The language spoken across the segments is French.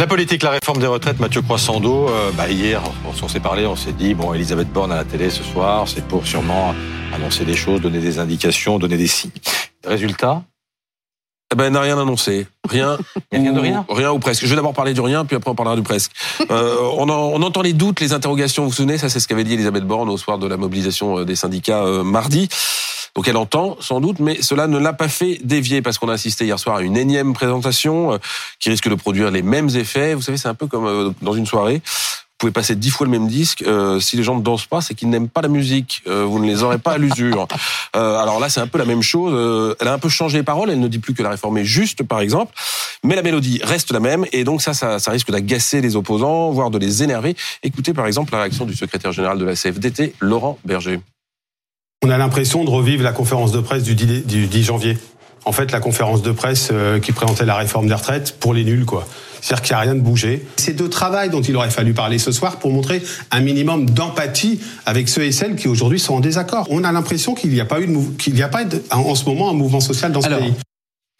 La politique, la réforme des retraites, Mathieu Croissando, euh, bah hier, on, s'est parlé, on s'est dit, bon, Elisabeth Borne à la télé ce soir, c'est pour sûrement annoncer des choses, donner des indications, donner des signes. Résultat eh ben, elle n'a rien annoncé. Rien. rien de rien Rien ou presque. Je vais d'abord parler du rien, puis après on parlera du presque. Euh, on, on, entend les doutes, les interrogations. Vous vous souvenez, ça c'est ce qu'avait dit Elisabeth Borne au soir de la mobilisation euh, des syndicats euh, mardi. Donc elle entend sans doute, mais cela ne l'a pas fait dévier parce qu'on a assisté hier soir à une énième présentation euh, qui risque de produire les mêmes effets. Vous savez, c'est un peu comme euh, dans une soirée. Vous pouvez passer dix fois le même disque. Euh, si les gens ne dansent pas, c'est qu'ils n'aiment pas la musique. vous ne les aurez pas à l'usure. alors là, c'est un peu la même chose. elle a un peu changé les paroles. Elle ne dit plus que la réforme est juste, par exemple, mais la mélodie reste la même. Et donc ça, ça, ça risque d'agacer les opposants, voire de les énerver. Écoutez par exemple la réaction du secrétaire général de la CFDT, Laurent Berger. On a l'impression de revivre la conférence de presse du 10, janvier. En fait, la conférence de presse euh, qui présentait la réforme des retraites pour les nuls, quoi. C'est-à-dire qu'il n'y a rien de bougé. C'est de travail dont il aurait fallu parler ce soir pour montrer un minimum d'empathie avec ceux et celles qui aujourd'hui sont en désaccord. On a l'impression qu'il n'y a pas eu qu'il n'y a pas en ce moment un mouvement social dans ce pays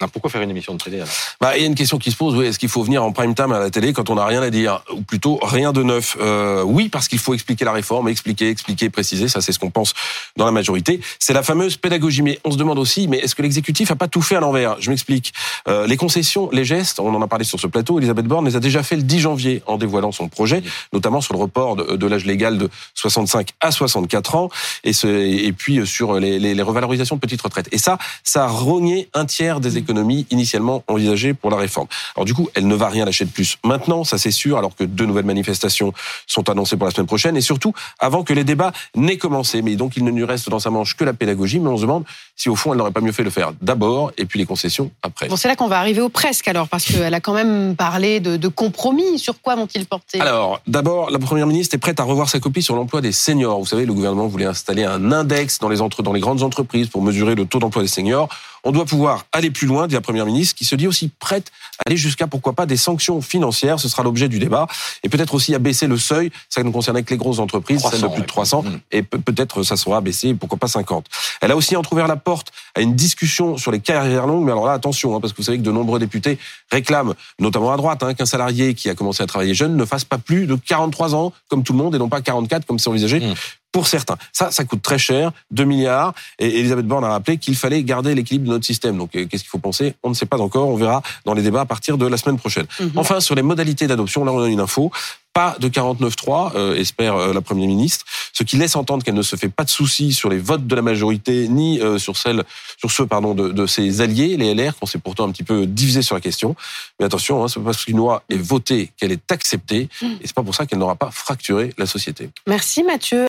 pourquoi faire une émission de télé alors? Bah, Il y a une question qui se pose, oui, est-ce qu'il faut venir en prime time à la télé quand on n'a rien à dire? Ou plutôt rien de neuf? Euh, Oui, parce qu'il faut expliquer la réforme, expliquer, expliquer, préciser, ça c'est ce qu'on pense dans la majorité. C'est la fameuse pédagogie, mais on se demande aussi, mais est-ce que l'exécutif a pas tout fait à l'envers? Je m'explique. Euh, les concessions, les gestes, on en a parlé sur ce plateau, Elisabeth Borne les a déjà fait le 10 janvier en dévoilant son projet, notamment sur le report de, l'âge légal de 65 à 64 ans, et, ce, et puis sur les, les, les revalorisations de petites retraites. Et ça, ça a rogné un tiers des économies initialement envisagée pour la réforme. Alors du coup, elle ne va rien lâcher de plus. Maintenant, ça c'est sûr, alors que deux nouvelles manifestations sont annoncées pour la semaine prochaine, et surtout avant que les débats n'aient commencé. Mais donc il ne lui reste dans sa manche que la pédagogie, mais on se demande si au fond elle n'aurait pas mieux fait le faire d'abord, et puis les concessions après. Bon, c'est là qu'on va arriver au presque alors, parce qu'elle a quand même parlé de, de compromis. Sur quoi vont-ils porter? Alors, d'abord, la Première ministre est prête à revoir sa copie sur l'emploi des seniors. Vous savez, le gouvernement voulait installer un index dans les, entre, dans les grandes entreprises pour mesurer le taux d'emploi des seniors. On doit pouvoir aller plus loin, dit la Première ministre, qui se dit aussi prête à aller jusqu'à, pourquoi pas, des sanctions financières. Ce sera l'objet du débat. Et peut-être aussi à baisser le seuil. Ça ne concernait que les grosses entreprises, celles de plus de 300. Mmh. Et peut-être ça sera baissé, pourquoi pas 50. Elle a aussi entrouvert la porte à une discussion sur les carrières longues. Mais alors là, attention, hein, parce que vous savez que de nombreux députés réclament, notamment à droite, hein, qu'un salarié qui a commencé à travailler jeune ne fasse pas plus de 43 ans, comme tout le monde, et non pas 44, comme c'est envisagé. Mmh pour certains. Ça, ça coûte très cher, 2 milliards. Et Elisabeth Borne a rappelé qu'il fallait garder l'équilibre de notre système. Donc, euh, qu'est-ce qu'il faut penser? On ne sait pas encore. On verra dans les débats à partir de la semaine prochaine. Mhm. Enfin, sur les modalités d'adoption, là, on a une info. Pas de 49.3, euh, espère euh, la Première ministre, ce qui laisse entendre qu'elle ne se fait pas de soucis sur les votes de la majorité, ni euh, sur celle, sur ceux pardon de, de, ses alliés, les LR, qu'on s'est pourtant un petit peu divisé sur la question. Mais attention, hein, c'est pas parce qu'une loi est votée qu'elle est acceptée, mm. et c'est pas pour ça qu'elle n'aura pas fracturé la société. Merci Mathieu.